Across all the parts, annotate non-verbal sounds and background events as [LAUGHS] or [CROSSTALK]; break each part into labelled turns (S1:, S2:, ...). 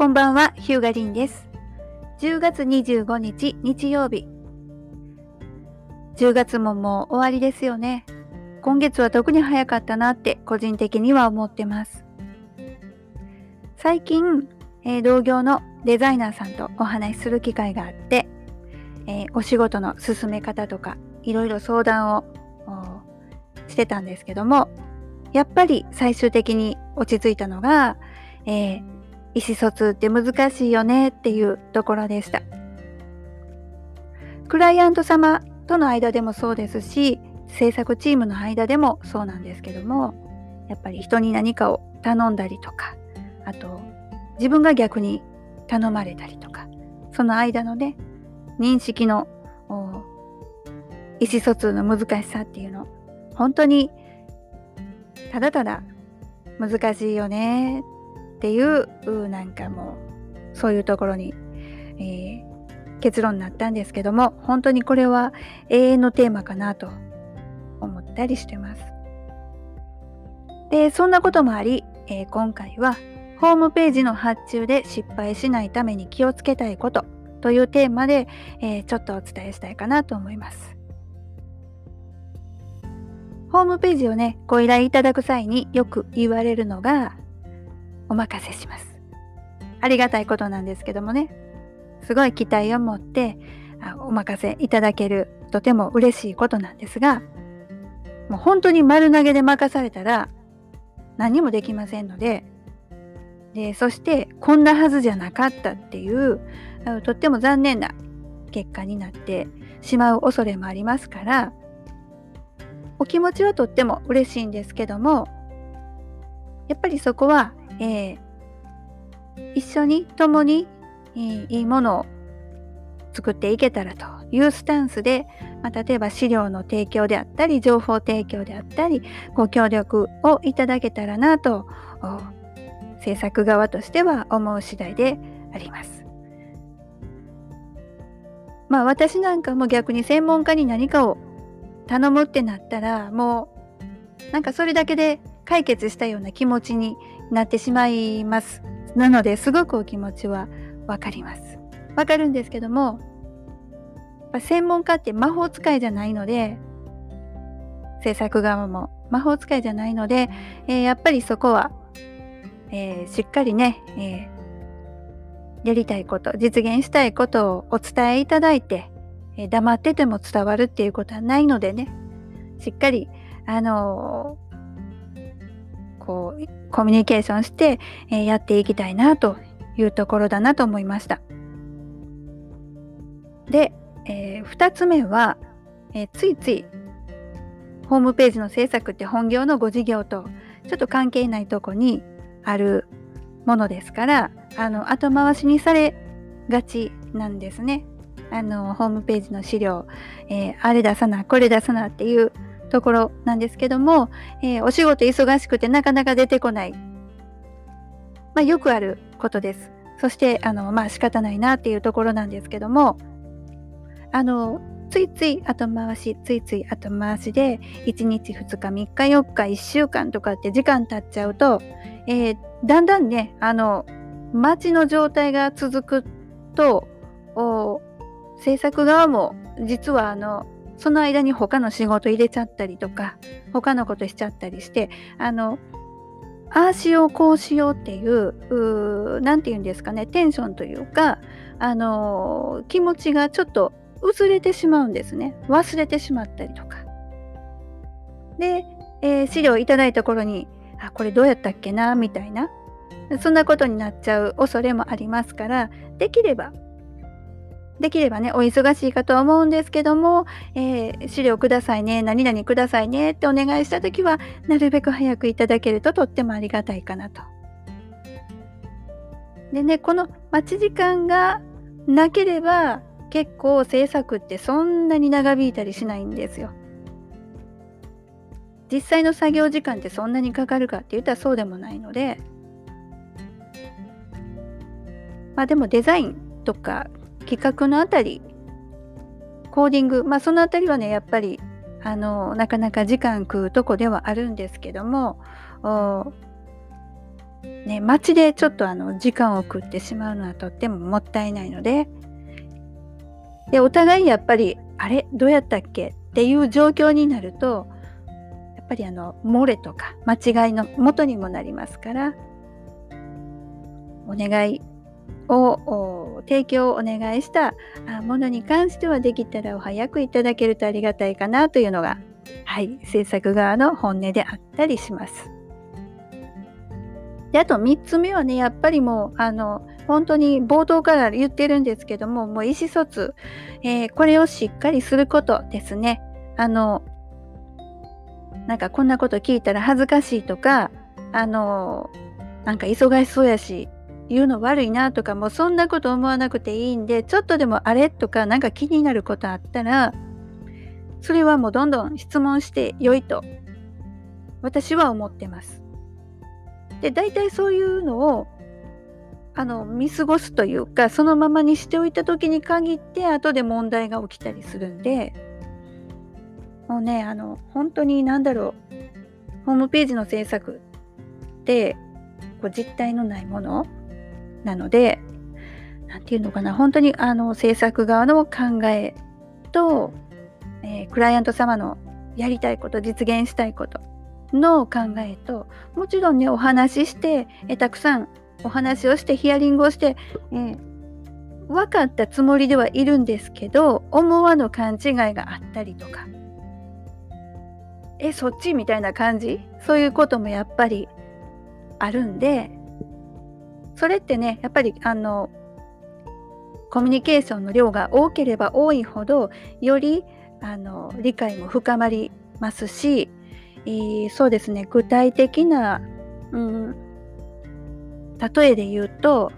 S1: こんばんは、ヒューガリンです。10月25日日曜日。10月ももう終わりですよね。今月は特に早かったなって個人的には思ってます。最近、えー、同業のデザイナーさんとお話しする機会があって、えー、お仕事の進め方とかいろいろ相談をしてたんですけどもやっぱり最終的に落ち着いたのが、えー、意思疎通って難しいよねっていうところでした。クライアント様との間でもそうですし制作チームの間でもそうなんですけどもやっぱり人に何かを頼んだりとかあと自分が逆に頼まれたりとかその間のね認識の意思疎通の難しさっていうの本当にただただ難しいよねっていうなんかもうそういうところに、えー、結論になったんですけども本当にこれは永遠のテーマかなと思ったりしてます。でそんなこともあり、えー、今回はホームページの発注で失敗しないために気をつけたいことというテーマで、えー、ちょっとお伝えしたいかなと思います。ホームページをね、ご依頼いただく際によく言われるのが、お任せします。ありがたいことなんですけどもね、すごい期待を持ってお任せいただけるとても嬉しいことなんですが、もう本当に丸投げで任されたら何もできませんので、でそしてこんなはずじゃなかったっていうとっても残念な結果になってしまう恐れもありますからお気持ちはとっても嬉しいんですけどもやっぱりそこは、えー、一緒に共に、えー、いいものを作っていけたらというスタンスで、まあ、例えば資料の提供であったり情報提供であったりご協力をいただけたらなと制作側としては思う次第であります。まあ私なんかも逆に専門家に何かを頼むってなったらもうなんかそれだけで解決したような気持ちになってしまいます。なのですごくお気持ちはわかります。わかるんですけども専門家って魔法使いじゃないので制作側も魔法使いじゃないので、えー、やっぱりそこはえー、しっかりね、えー、やりたいこと、実現したいことをお伝えいただいて、え、黙ってても伝わるっていうことはないのでね、しっかり、あのこう、コミュニケーションして、えやっていきたいなというところだなと思いました。で、え2つ目は、えついついホームページの制作って本業のご事業とちょっと関係ないとこにあるものですからあの後回しにされがちなんですね。あのホームページの資料、えー、あれ出さなこれ出さなっていうところなんですけども、えー、お仕事忙しくてなかなか出てこない、まあ、よくあることです。そしてあのまあ仕方ないなっていうところなんですけどもあのついつい後回しついつい後回しで1日2日3日4日1週間とかって時間経っちゃうと、えー、だんだんねあの待ちの状態が続くと制作側も実はあのその間に他の仕事入れちゃったりとか他のことしちゃったりしてあのああしようこうしようっていう何て言うんですかねテンションというかあの気持ちがちょっと薄れてしまうんですね。忘れてしまったりとか。で、えー、資料いただいた頃にあこれどうやったっけなみたいな。そんなことになっちゃう恐れもありますからできればできればねお忙しいかとは思うんですけども、えー、資料くださいね何々くださいねってお願いした時はなるべく早くいただけるととってもありがたいかなと。でねこの待ち時間がなければ結構制作ってそんなに長引いたりしないんですよ。実際の作業時間ってそんなにかかるかって言ったらそうでもないのでまあでもデザインとか企画のあたりコーディングまあそのあたりはねやっぱりあのなかなか時間食うとこではあるんですけどもね、街でちょっとあの時間を食ってしまうのはとってももったいないのででお互いやっぱりあれどうやったっけ？っていう状況になるとやっぱりあの漏れとか間違いの元にもなりますからお願いを提供をお願いしたものに関してはできたらお早くいただけるとありがたいかなというのが、はい、制作側の本音であったりします。であと3つ目はねやっぱりもうあの本当に冒頭から言ってるんですけどももう意思疎通、えー、これをしっかりすることですね。あのなんかこんなこと聞いたら恥ずかしいとかあのなんか忙しそうやし言うの悪いなとかもうそんなこと思わなくていいんでちょっとでもあれとかなんか気になることあったらそれはもうどんどん質問して良いと私は思ってます。で大体そういうのをあの見過ごすというかそのままにしておいた時に限って後で問題が起きたりするんでもうねあの本当に何だろうホームページの制作ってこう実体のないものなので何て言うのかな本当にあの制作側の考えと、えー、クライアント様のやりたいこと実現したいことの考えともちろんねお話ししてえたくさんお話をしてヒアリングをして、えー、分かったつもりではいるんですけど思わぬ勘違いがあったりとかえそっちみたいな感じ？そういうこともやっぱりあるんでそれってねやっぱりあのコミュニケーションの量が多ければ多いほどよりあの理解も深まりますしえー、そうですね具体的な、うん、例えで言うと、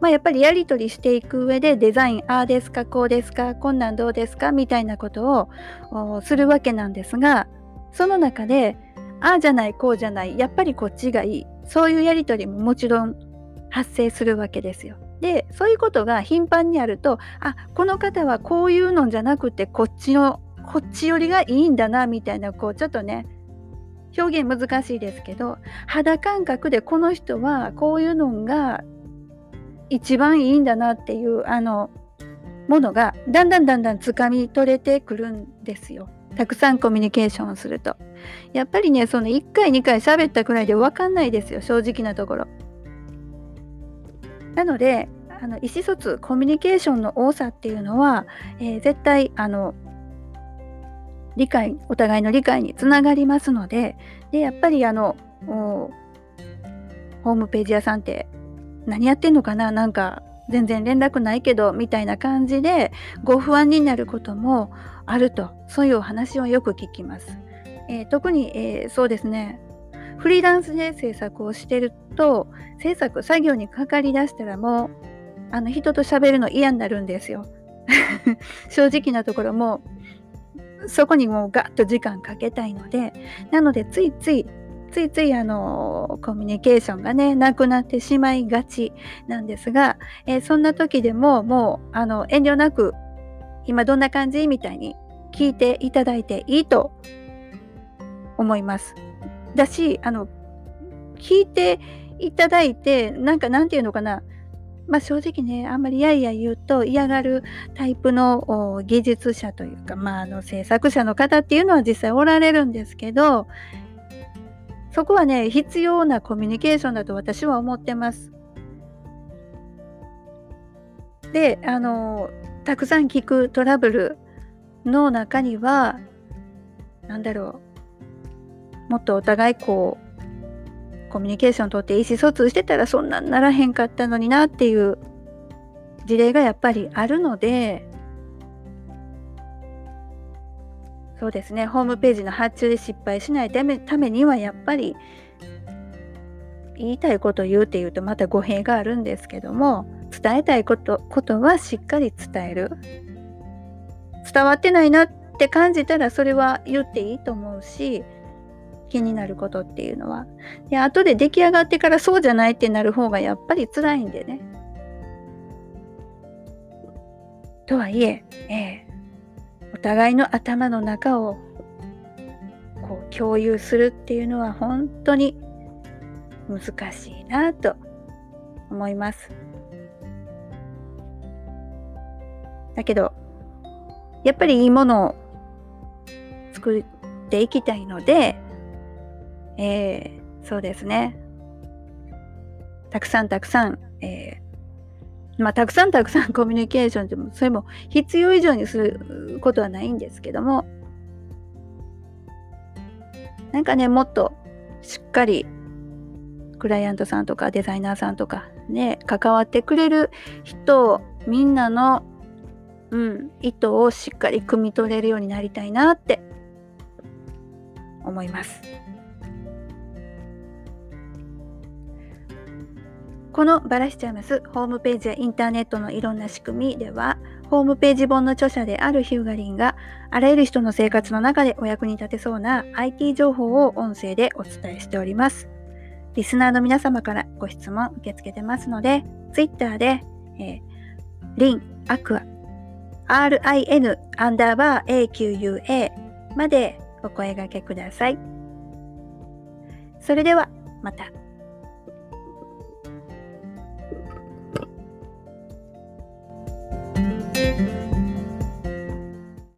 S1: まあ、やっぱりやり取りしていく上でデザインああですかこうですかこんなんどうですかみたいなことをするわけなんですがその中でああじゃないこうじゃないやっぱりこっちがいい。そういうやり取りももちろん発生するわけですよ。でそういうことが頻繁にあるとあこの方はこういうのじゃなくてこっちのこっち寄りがいいんだなみたいなこうちょっとね表現難しいですけど肌感覚でこの人はこういうのが一番いいんだなっていうあのものがだんだんだんだんつかみ取れてくるんですよ。たくさんコミュニケーションをすると。やっぱりねその1回2回喋ったくらいで分かんないですよ正直なところ。なのであの意思疎通コミュニケーションの多さっていうのは、えー、絶対あの理解お互いの理解につながりますのででやっぱりあのホームページ屋さんって何やってんのかななんか全然連絡ないけどみたいな感じでご不安になることもあるとそういうお話をよく聞きます。えー、特に、えー、そうですねフリーランスで制作をしてると制作作業にかかりだしたらもうあの人と喋るの嫌になるんですよ。[LAUGHS] 正直なところもそこにもうガッと時間かけたいのでなのでついついついついあのコミュニケーションがねなくなってしまいがちなんですが、えー、そんな時でももうあの遠慮なく今どんな感じ？みたいに聞いていただいていいと思います。だしあの聞いていただいてなんかなんていうのかなまあ、正直ねあんまりやいや言うと嫌がるタイプの技術者というか、まあ、あの制作者の方っていうのは実際おられるんですけどそこはね必要なコミュニケーションだと私は思ってます。であのたくさん聞くトラブルの中には何だろうもっとお互いこうコミュニケーションとって意思疎通してたらそんなんならへんかったのになっていう事例がやっぱりあるのでそうですね。ホームページの発注で失敗しないためためにはやっぱり言いたいこと言うっていうとまた語弊があるんですけども伝えたいことことはしっかり伝える。伝わってないなって感じたらそれは言っていいと思うし気になることっていうのは。で、後で出来上がってからそうじゃないってなる方がやっぱり辛いんでね。とはいえ、えー、お互いの頭の中をこう共有するっていうのは本当に難しいなと思います。だけど、やっぱりいいものを作っていきたいので、えー、そうですね。たくさんたくさん、えー、まあ、たくさんたくさん [LAUGHS] コミュニケーションでも、それも必要以上にすることはないんですけども、なんかね、もっとしっかりクライアントさんとかデザイナーさんとかね、関わってくれる人をみんなの、うん、意図をしっかり汲み取れるようになりたいなって思います。このバラしちゃいますホームページやインターネットのいろんな仕組みではホームページ本の著者であるヒューガリンがあらゆる人の生活の中でお役に立てそうな IT 情報を音声でお伝えしております。リスナーの皆様からご質問受け付けてますので Twitter で、えー、リン、アクア、RIN アンダーバー AQUA までお声掛けください。それではまた。